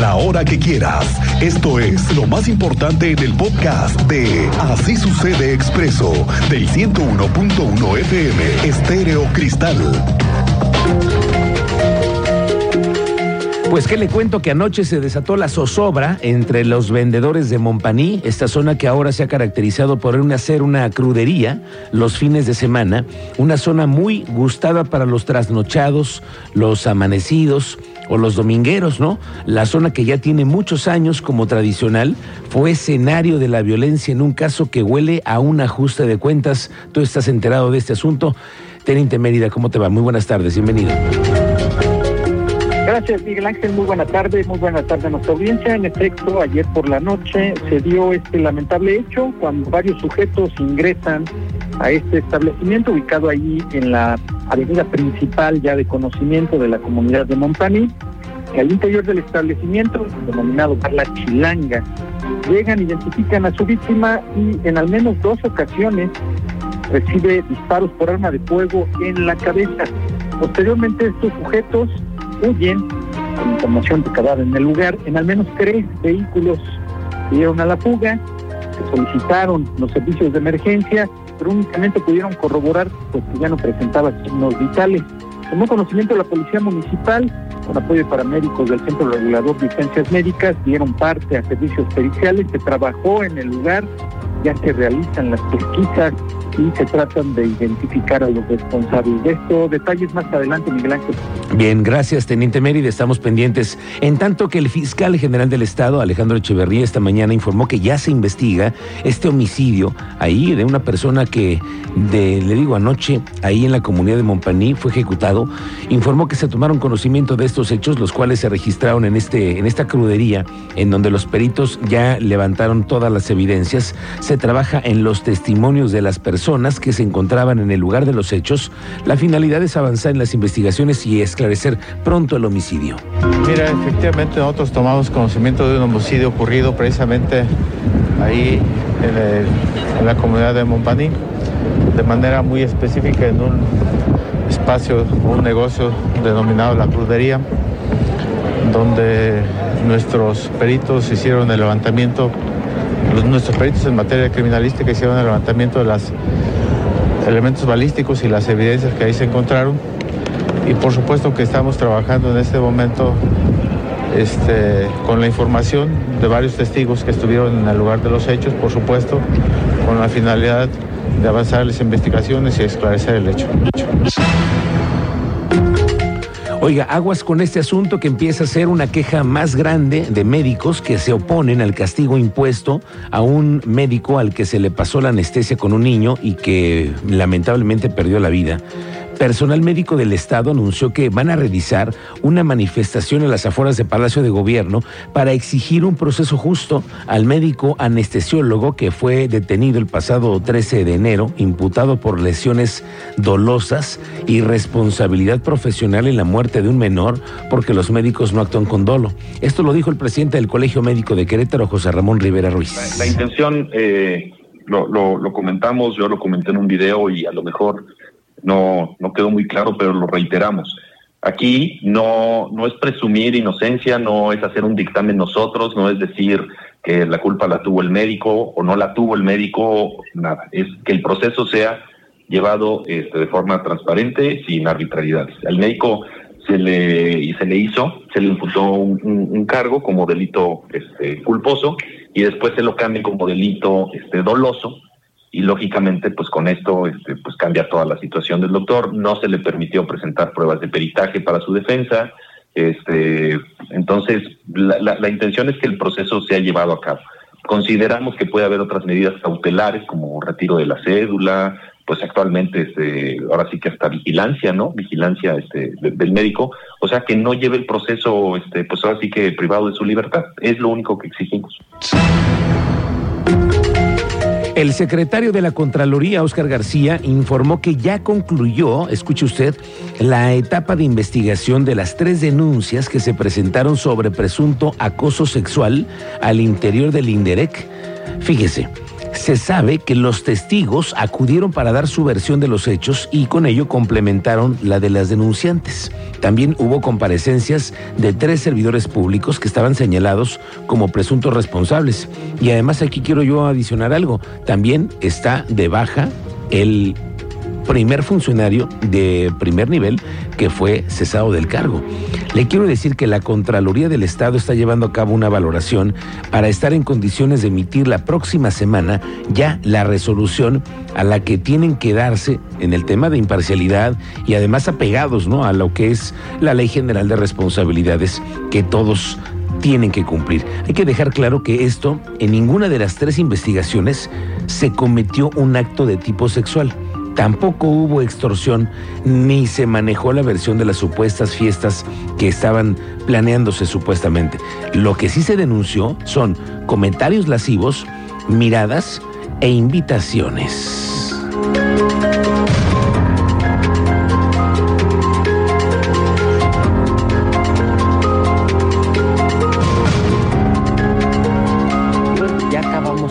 la hora que quieras. Esto es lo más importante en el podcast de Así sucede expreso del 101.1 FM Estéreo Cristal. Pues que le cuento que anoche se desató la zozobra entre los vendedores de Montpaní, esta zona que ahora se ha caracterizado por hacer una crudería los fines de semana, una zona muy gustada para los trasnochados, los amanecidos o los domingueros, ¿no? La zona que ya tiene muchos años como tradicional fue escenario de la violencia en un caso que huele a un ajuste de cuentas. Tú estás enterado de este asunto. Teniente Mérida, ¿cómo te va? Muy buenas tardes, bienvenido. Gracias, Miguel Ángel. Muy buena tarde, muy buena tarde a nuestra audiencia. En efecto, ayer por la noche se dio este lamentable hecho cuando varios sujetos ingresan a este establecimiento ubicado ahí en la avenida principal ya de conocimiento de la comunidad de Montani. Al interior del establecimiento, denominado La Chilanga, llegan, identifican a su víctima y en al menos dos ocasiones recibe disparos por arma de fuego en la cabeza. Posteriormente estos sujetos huyen con información recabada en el lugar. En al menos tres vehículos dieron a la fuga, se solicitaron los servicios de emergencia, pero únicamente pudieron corroborar pues, que ya no presentaba signos vitales. Tomó conocimiento de la Policía Municipal, con apoyo de paramédicos del Centro Regulador de Licencias Médicas, dieron parte a servicios periciales, se trabajó en el lugar, ya se realizan las pesquisas y se tratan de identificar a los responsables. De esto, detalles más adelante, Miguel Ángel. Bien, gracias, Teniente Mérida. Estamos pendientes. En tanto que el fiscal general del Estado, Alejandro Echeverría, esta mañana informó que ya se investiga este homicidio ahí de una persona que, le digo, anoche, ahí en la comunidad de Montpaní, fue ejecutado. Informó que se tomaron conocimiento de estos hechos, los cuales se registraron en, este, en esta crudería, en donde los peritos ya levantaron todas las evidencias. Se trabaja en los testimonios de las personas personas que se encontraban en el lugar de los hechos. La finalidad es avanzar en las investigaciones y esclarecer pronto el homicidio. Mira, efectivamente nosotros tomamos conocimiento de un homicidio ocurrido precisamente ahí en, la comunidad de Montpaní, de manera muy específica en un espacio, un negocio denominado La Crudería, donde nuestros peritos hicieron el levantamiento nuestros peritos en materia criminalística hicieron el levantamiento de los elementos balísticos y las evidencias que ahí se encontraron. Y por supuesto que estamos trabajando en este momento este, con la información de varios testigos que estuvieron en el lugar de los hechos, por supuesto, con la finalidad de avanzar las investigaciones y esclarecer el hecho. Oiga, aguas con este asunto que empieza a ser una queja más grande de médicos que se oponen al castigo impuesto a un médico al que se le pasó la anestesia con un niño y que lamentablemente perdió la vida personal médico del Estado anunció que van a realizar una manifestación en las afueras de Palacio de Gobierno para exigir un proceso justo al médico anestesiólogo que fue detenido el pasado 13 de enero, imputado por lesiones dolosas y responsabilidad profesional en la muerte de un menor porque los médicos no actúan con dolo. Esto lo dijo el presidente del Colegio Médico de Querétaro, José Ramón Rivera Ruiz. La, intención, eh, lo, lo comentamos, yo lo comenté en un video y a lo mejor no, no quedó muy claro, pero lo reiteramos. Aquí no, no es presumir inocencia, no es hacer un dictamen nosotros, no es decir que la culpa la tuvo el médico o no la tuvo el médico, nada. Es que el proceso sea llevado este, de forma transparente, sin arbitrariedades. Al médico se le, se le hizo, se le imputó un, cargo como delito este, culposo y después se lo cambia como delito este, doloso y lógicamente pues con esto este, pues cambia toda la situación del doctor. No se le permitió presentar pruebas de peritaje para su defensa este entonces la, la, intención es que el proceso sea llevado a cabo. Consideramos que puede haber otras medidas cautelares como retiro de la cédula pues actualmente este ahora sí que hasta vigilancia no vigilancia este del médico. O sea que no lleve el proceso este pues ahora sí que privado de su libertad. Es lo único que exigimos el secretario de la Contraloría, Óscar García, informó que ya concluyó, escuche usted, la etapa de investigación de las tres denuncias que se presentaron sobre presunto acoso sexual al interior del INDEREC. Fíjese, Se sabe que los testigos acudieron para dar su versión de los hechos y con ello complementaron la de las denunciantes. También hubo comparecencias de tres servidores públicos que estaban señalados como presuntos responsables. Y además aquí quiero yo adicionar algo. También está de baja el primer funcionario de primer nivel que fue cesado del cargo. Le quiero decir que la Contraloría del Estado está llevando a cabo una valoración para estar en condiciones de emitir la próxima semana ya la resolución a la que tienen que darse en el tema de imparcialidad y además apegados ¿no? a lo que es la Ley General de Responsabilidades que todos tienen que cumplir. Hay que dejar claro que esto, en ninguna de las tres investigaciones, se cometió un acto de tipo sexual. Tampoco hubo extorsión ni se manejó la versión de las supuestas fiestas que estaban planeándose supuestamente. Lo que sí se denunció son comentarios lascivos, miradas e invitaciones.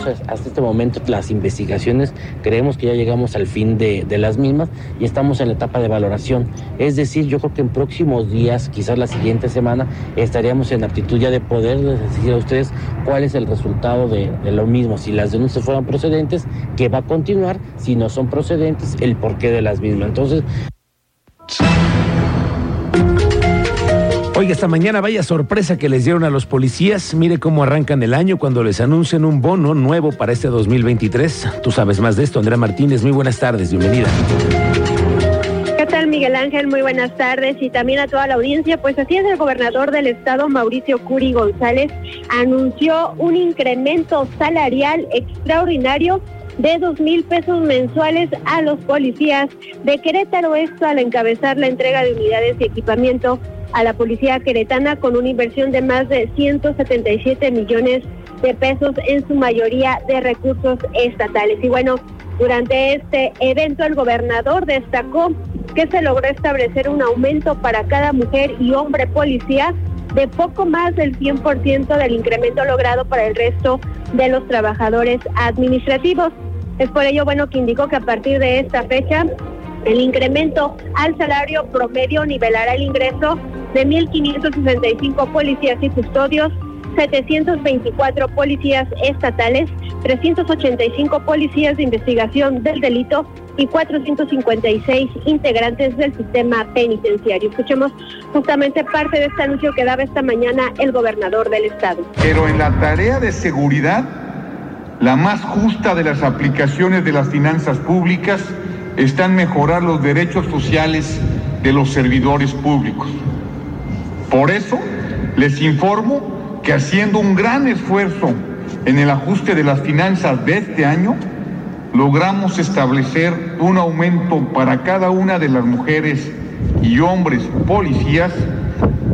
Hasta este momento las investigaciones, creemos que ya llegamos al fin de, las mismas y estamos en la etapa de valoración. Es decir, yo creo que en próximos días, quizás la siguiente semana, estaríamos en aptitud ya de poder decir a ustedes cuál es el resultado de, de lo mismo. Si las denuncias fueron procedentes, que va a continuar, si no son procedentes, el porqué de las mismas. Entonces... Oiga, esta mañana vaya sorpresa que les dieron a los policías. Mire cómo arrancan el año cuando les anuncian un bono nuevo para este 2023. Tú sabes más de esto, Andrea Martínez. Muy buenas tardes, bienvenida. ¿Qué tal, Miguel Ángel? Muy buenas tardes y también a toda la audiencia. Pues así es, el gobernador del estado, Mauricio Curi González, anunció un incremento salarial extraordinario de dos mil pesos mensuales a los policías de Querétaro. Esto al encabezar la entrega de unidades y equipamiento a la policía queretana con una inversión de más de 177 millones de pesos, en su mayoría de recursos estatales. Y bueno, durante este evento el gobernador destacó que se logró establecer un aumento para cada mujer y hombre policía de poco más del 100% del incremento logrado para el resto de los trabajadores administrativos. Es por ello bueno que indicó que a partir de esta fecha el incremento al salario promedio nivelará el ingreso de 1.565 policías y custodios, 724 policías estatales, 385 policías de investigación del delito y 456 integrantes del sistema penitenciario. Escuchemos justamente parte de este anuncio que daba esta mañana el gobernador del estado. Pero en la tarea de seguridad, la más justa de las aplicaciones de las finanzas públicas está en mejorar los derechos sociales de los servidores públicos. Por eso les informo que haciendo un gran esfuerzo en el ajuste de las finanzas de este año, logramos establecer un aumento para cada una de las mujeres y hombres policías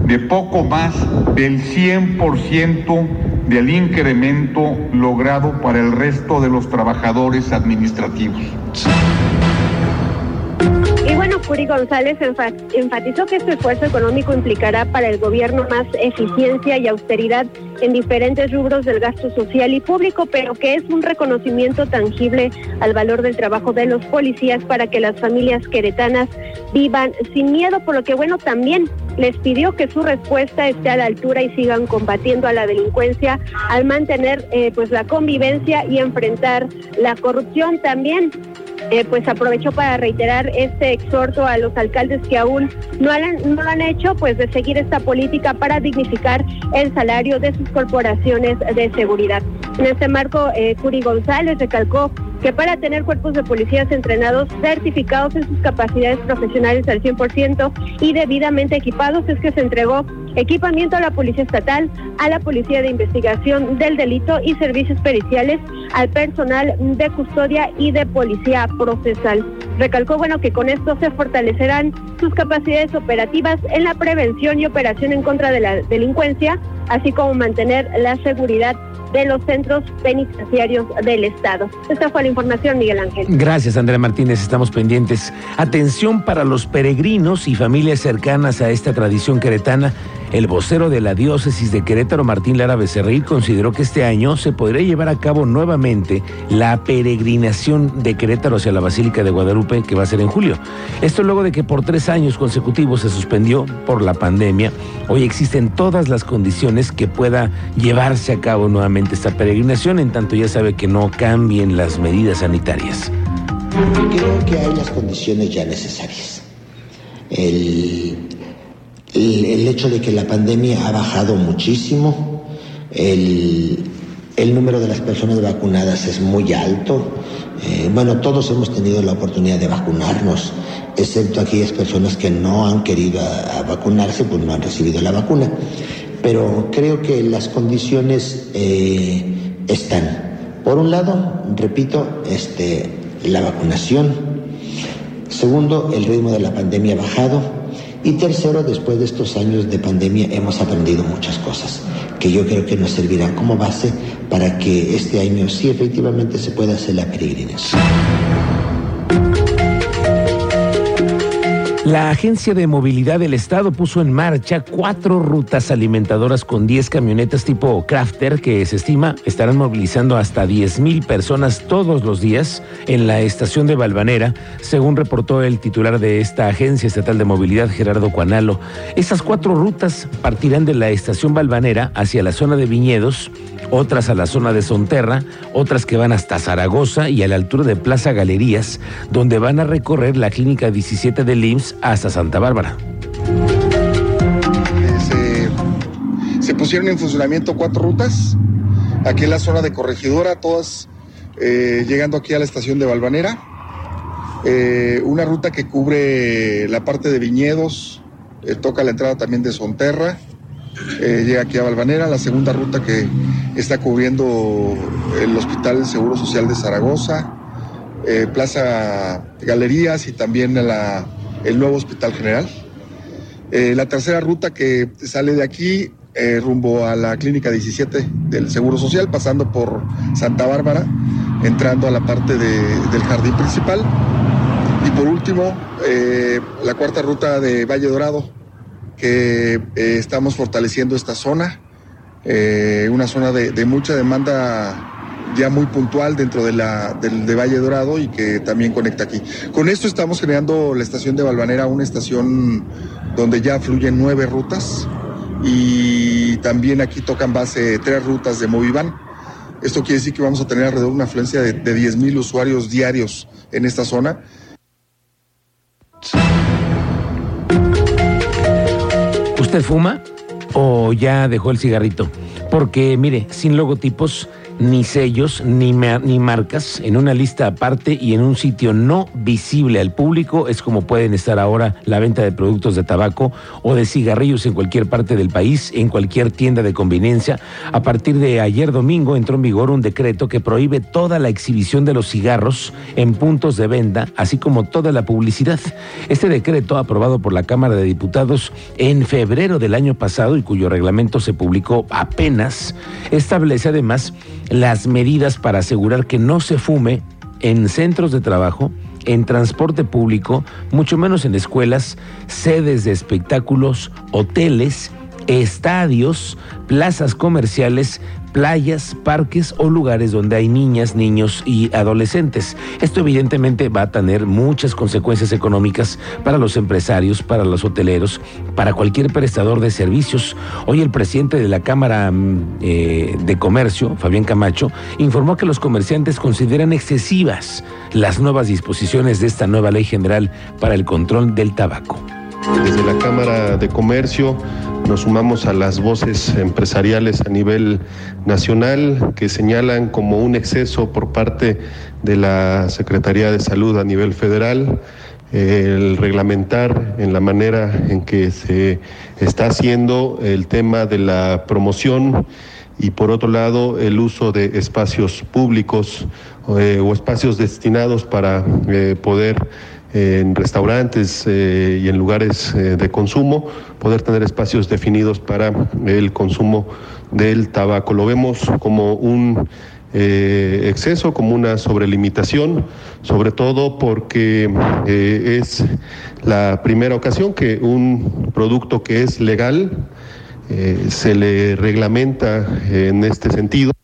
de poco más del 100% del incremento logrado para el resto de los trabajadores administrativos. Curi González enfatizó que este esfuerzo económico implicará para el gobierno más eficiencia y austeridad en diferentes rubros del gasto social y público, pero que es un reconocimiento tangible al valor del trabajo de los policías para que las familias queretanas vivan sin miedo, por lo que bueno, también les pidió que su respuesta esté a la altura y sigan combatiendo a la delincuencia al mantener eh, pues la convivencia y enfrentar la corrupción. También eh, pues aprovechó para reiterar este exhorto a los alcaldes que aún no, han, no lo han hecho, pues de seguir esta política para dignificar el salario de sus corporaciones de seguridad. En este marco, eh, Curi González recalcó que para tener cuerpos de policías entrenados, certificados en sus capacidades profesionales al 100% y debidamente equipados, es que se entregó equipamiento a la Policía Estatal, a la Policía de Investigación del Delito y servicios periciales, al personal de custodia y de policía procesal. Recalcó, bueno, que con esto se fortalecerán sus capacidades operativas en la prevención y operación en contra de la delincuencia, así como mantener la seguridad de los centros penitenciarios del Estado. Esta fue la información, Miguel Ángel. Gracias, Andrea Martínez. Estamos pendientes. Atención para los peregrinos y familias cercanas a esta tradición queretana. El vocero de la diócesis de Querétaro, Martín Lara Becerril, consideró que este año se podría llevar a cabo nuevamente la peregrinación de Querétaro hacia la Basílica de Guadalupe, que va a ser en julio. Esto luego de que por tres años consecutivos se suspendió por la pandemia. Hoy existen todas las condiciones que pueda llevarse a cabo nuevamente esta peregrinación, en tanto ya sabe que no cambien las medidas sanitarias. Creo que hay las condiciones ya necesarias. El, el, hecho de que la pandemia ha bajado muchísimo, el, el número de las personas vacunadas es muy alto. Eh, bueno, todos hemos tenido la oportunidad de vacunarnos, excepto aquellas personas que no han querido vacunarse, pues no han recibido la vacuna. Pero creo que las condiciones eh, están. Por un lado, repito, este, la vacunación. Segundo, el ritmo de la pandemia ha bajado. Y tercero, después de estos años de pandemia hemos aprendido muchas cosas que yo creo que nos servirán como base para que este año sí efectivamente se pueda hacer la peregrinación. La Agencia de Movilidad del Estado puso en marcha cuatro rutas alimentadoras con 10 camionetas tipo Crafter que se estima estarán movilizando hasta 10 mil personas todos los días en la estación de Valvanera, según reportó el titular de esta Agencia Estatal de Movilidad, Gerardo Cuanalo. Estas cuatro rutas partirán de la estación Valvanera hacia la zona de Viñedos, otras a la zona de Sonterra, otras que van hasta Zaragoza y a la altura de Plaza Galerías, donde van a recorrer la clínica 17 de IMSS hasta Santa Bárbara. Se, pusieron en funcionamiento cuatro rutas, aquí en la zona de Corregidora, todas eh, llegando aquí a la estación de Valvanera. Eh, una ruta que cubre la parte de viñedos, eh, toca la entrada también de Sonterra, llega aquí a Valvanera. La segunda ruta que está cubriendo el Hospital Seguro Social de Zaragoza, Plaza Galerías y también la el nuevo Hospital General. Eh, la tercera ruta que sale de aquí eh, rumbo a la Clínica 17 del Seguro Social, pasando por Santa Bárbara, entrando a la parte del jardín principal. Y por último, eh, la cuarta ruta de Valle Dorado, que estamos fortaleciendo esta zona, una zona de mucha demanda ya muy puntual dentro de, la, de Valle Dorado y que también conecta aquí. Con esto estamos creando la estación de Valvanera, una estación donde ya fluyen nueve rutas y también aquí tocan base tres rutas de Movivan. Esto quiere decir que vamos a tener alrededor de una afluencia de, de 10 mil usuarios diarios en esta zona. ¿Usted fuma o ya dejó el cigarrito? Porque mire, sin logotipos ni sellos, ni, ni marcas, en una lista aparte y en un sitio no visible al público es como pueden estar ahora la venta de productos de tabaco o de cigarrillos en cualquier parte del país, en cualquier tienda de conveniencia. A partir de ayer domingo entró en vigor un decreto que prohíbe toda la exhibición de los cigarros en puntos de venta, así como toda la publicidad. Este decreto, aprobado por la Cámara de Diputados en febrero del año pasado y cuyo reglamento se publicó apenas, establece además las medidas para asegurar que no se fume en centros de trabajo, en transporte público, mucho menos en escuelas, sedes de espectáculos, hoteles, estadios, plazas comerciales, playas, parques o lugares donde hay niñas, niños y adolescentes. Esto evidentemente va a tener muchas consecuencias económicas para los empresarios, para los hoteleros, para cualquier prestador de servicios. Hoy el presidente de la Cámara mm, eh, de Comercio, Fabián Camacho, informó que los comerciantes consideran excesivas las nuevas disposiciones de esta nueva ley general para el control del tabaco. Desde la Cámara de Comercio nos sumamos a las voces empresariales a nivel nacional que señalan como un exceso por parte de la Secretaría de Salud a nivel federal el reglamentar en la manera en que se está haciendo el tema de la promoción y por otro lado el uso de espacios públicos eh, o espacios destinados para eh, poder en restaurantes eh, y en lugares eh, de consumo, poder tener espacios definidos para el consumo del tabaco. Lo vemos como un eh, exceso, como una sobrelimitación, sobre todo porque es la primera ocasión que un producto que es legal se le reglamenta en este sentido.